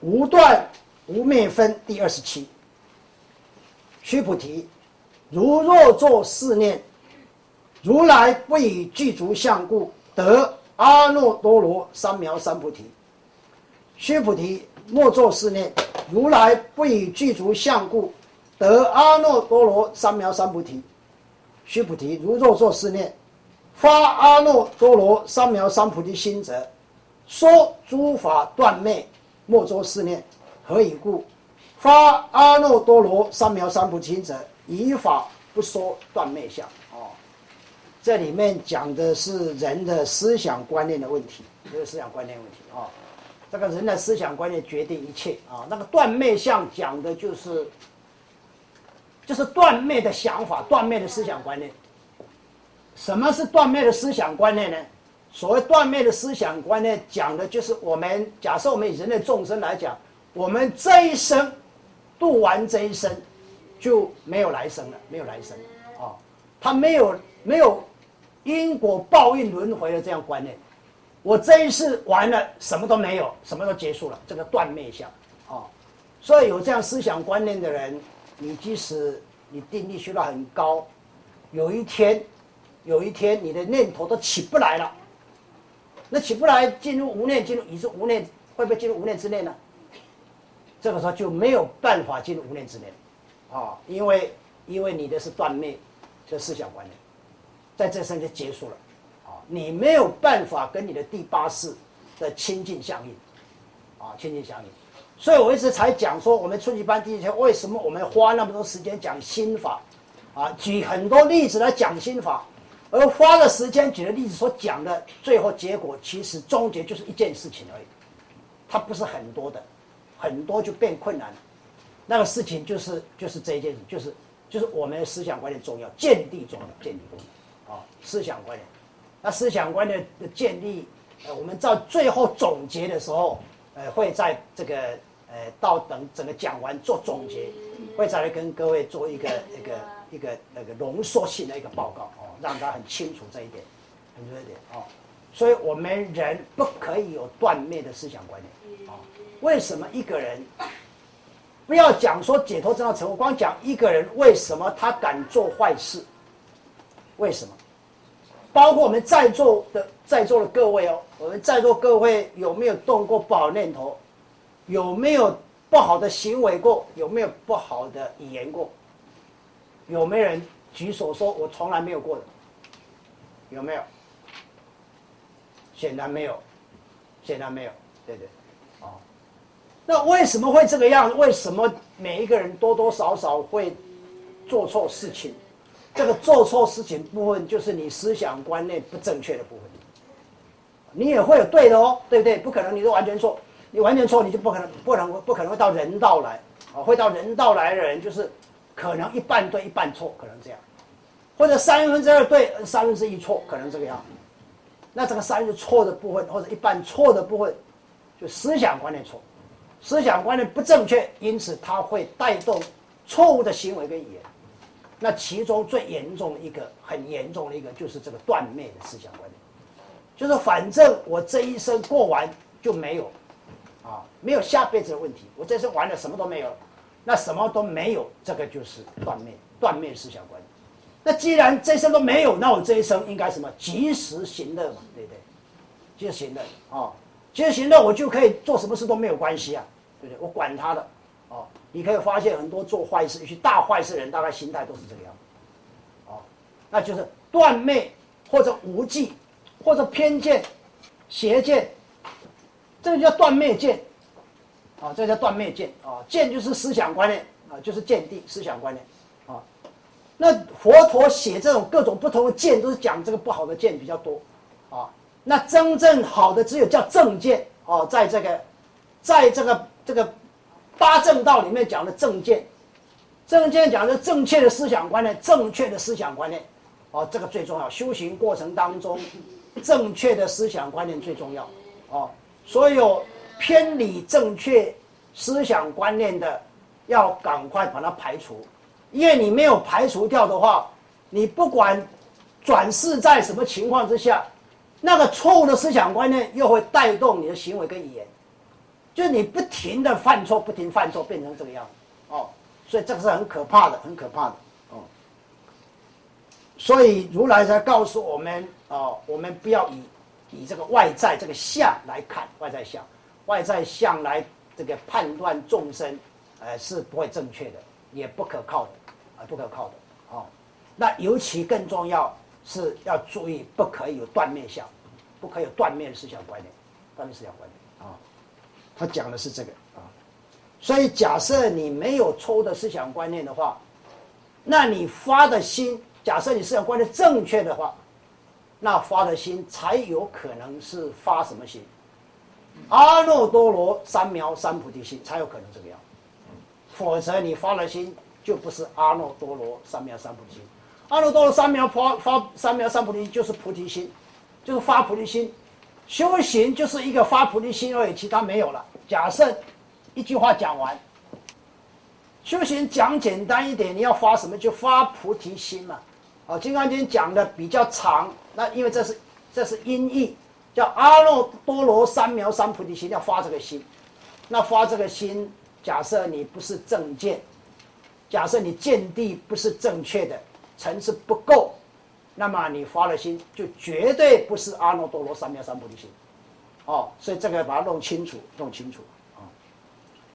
无断无灭分第二十七。须菩提，如若作是念，如来不以具足相故得阿耨多罗三藐三菩提。须菩提，莫作是念，如来不以具足相故得阿耨多罗三藐三菩提。须菩提，如若作是念，发阿耨多罗三藐三菩提心者，说诸法断灭，莫作思念。何以故？发阿耨多罗三藐三菩提者，以法不说断灭相。哦，这里面讲的是人的思想观念的问题，这个思想观念问题啊。这个人的思想观念决定一切啊。那个断灭相讲的就是，就是断灭的想法，断灭的思想观念。什么是断灭的思想观念呢？所谓断灭的思想观念，讲的就是我们假设我们以人类众生来讲。我们这一生度完这一生，就没有来生了，没有来生啊！他没有没有因果报应轮回的这样观念。我这一世完了，什么都没有，什么都结束了，这个断灭相啊！所以有这样思想观念的人，你即使你定力修到很高，有一天有一天你的念头都起不来了，那起不来进入无念，进入已是无念，会不会进入无念之内呢？这个时候就没有办法进入无念之内，啊，因为因为你的是断灭的思想观念，在这生就结束了，啊，你没有办法跟你的第八世的亲近相应，啊，亲近相应，所以我一直才讲说，我们初级班第一天为什么我们花那么多时间讲心法，啊，举很多例子来讲心法，而花了时间举的例子所讲的最后结果，其实终结就是一件事情而已，它不是很多的。很多就变困难了，那个事情就是就是这一件事，就是就是我们的思想观念重要，建立重要，建立重要，啊，思想观念，那思想观念的建立，呃，我们到最后总结的时候，呃，会在这个呃到等整个讲完做总结，会再来跟各位做一个一个一个那个浓缩性的一个报告哦，让他很清楚这一点，很清楚一点哦，所以我们人不可以有断灭的思想观念。为什么一个人不要讲说解脱真道成佛？光讲一个人为什么他敢做坏事？为什么？包括我们在座的在座的各位哦，我们在座各位有没有动过不好念头？有没有不好的行为过？有没有不好的语言过？有没有人举手说我从来没有过的？有没有？显然没有，显然没有，对对。那为什么会这个样？为什么每一个人多多少少会做错事情？这个做错事情部分，就是你思想观念不正确的部分。你也会有对的哦，对不对？不可能你都完全错，你完全错，你就不可能不能不可能会到人道来啊！会到人道来的人，就是可能一半对一半错，可能这样，或者三分之二对三分之一错，可能这个样。那这个三分之错的部分，或者一半错的部分，就思想观念错。思想观念不正确，因此它会带动错误的行为跟语言。那其中最严重的一个、很严重的一个，就是这个断灭的思想观念，就是反正我这一生过完就没有，啊，没有下辈子的问题。我这生完了什么都没有了，那什么都没有，这个就是断灭、断灭思想观。那既然这一生都没有，那我这一生应该什么？及时行乐嘛，对不对？及时行乐啊。及时行乐，我就可以做什么事都没有关系啊，对不对？我管他的，哦，你可以发现很多做坏事、一些大坏事人，大概心态都是这个样子，哦，那就是断灭或者无忌或者偏见、邪见，这个叫断灭见，啊，这叫断灭见，啊，见就是思想观念，啊，就是见地思想观念，啊，那佛陀写这种各种不同的见，都是讲这个不好的见比较多，啊。那真正好的只有叫正见哦，在这个，在这个这个八正道里面讲的正见，正见讲的正确的思想观念，正确的思想观念，哦，这个最重要。修行过程当中，正确的思想观念最重要哦。所有偏离正确思想观念的，要赶快把它排除，因为你没有排除掉的话，你不管转世在什么情况之下。那个错误的思想观念又会带动你的行为跟语言，就你不停的犯错，不停犯错，变成这个样子，哦，所以这个是很可怕的，很可怕的，哦。所以如来才告诉我们，哦，我们不要以以这个外在这个相来看外在相，外在相来这个判断众生，呃，是不会正确的，也不可靠的，啊，不可靠的，哦。那尤其更重要是要注意，不可以有断灭相，不可以有断灭思想观念，断灭思想观念啊。他讲的是这个啊，所以假设你没有抽的思想观念的话，那你发的心，假设你思想观念正确的话，那发的心才有可能是发什么心？阿耨多罗三藐三菩提心才有可能这个样，否则你发了心就不是阿耨多罗三藐三菩提心。阿耨多罗三藐发发三藐三菩提心就是菩提心，就是发菩提心，修行就是一个发菩提心而已，其他没有了。假设一句话讲完，修行讲简单一点，你要发什么就发菩提心嘛。啊，《金刚经》讲的比较长，那因为这是这是音译，叫阿耨多罗三藐三菩提心，要发这个心。那发这个心，假设你不是正见，假设你见地不是正确的，层次不够，那么你发了心就绝对不是阿耨多罗三藐三菩提心。哦，所以这个把它弄清楚，弄清楚。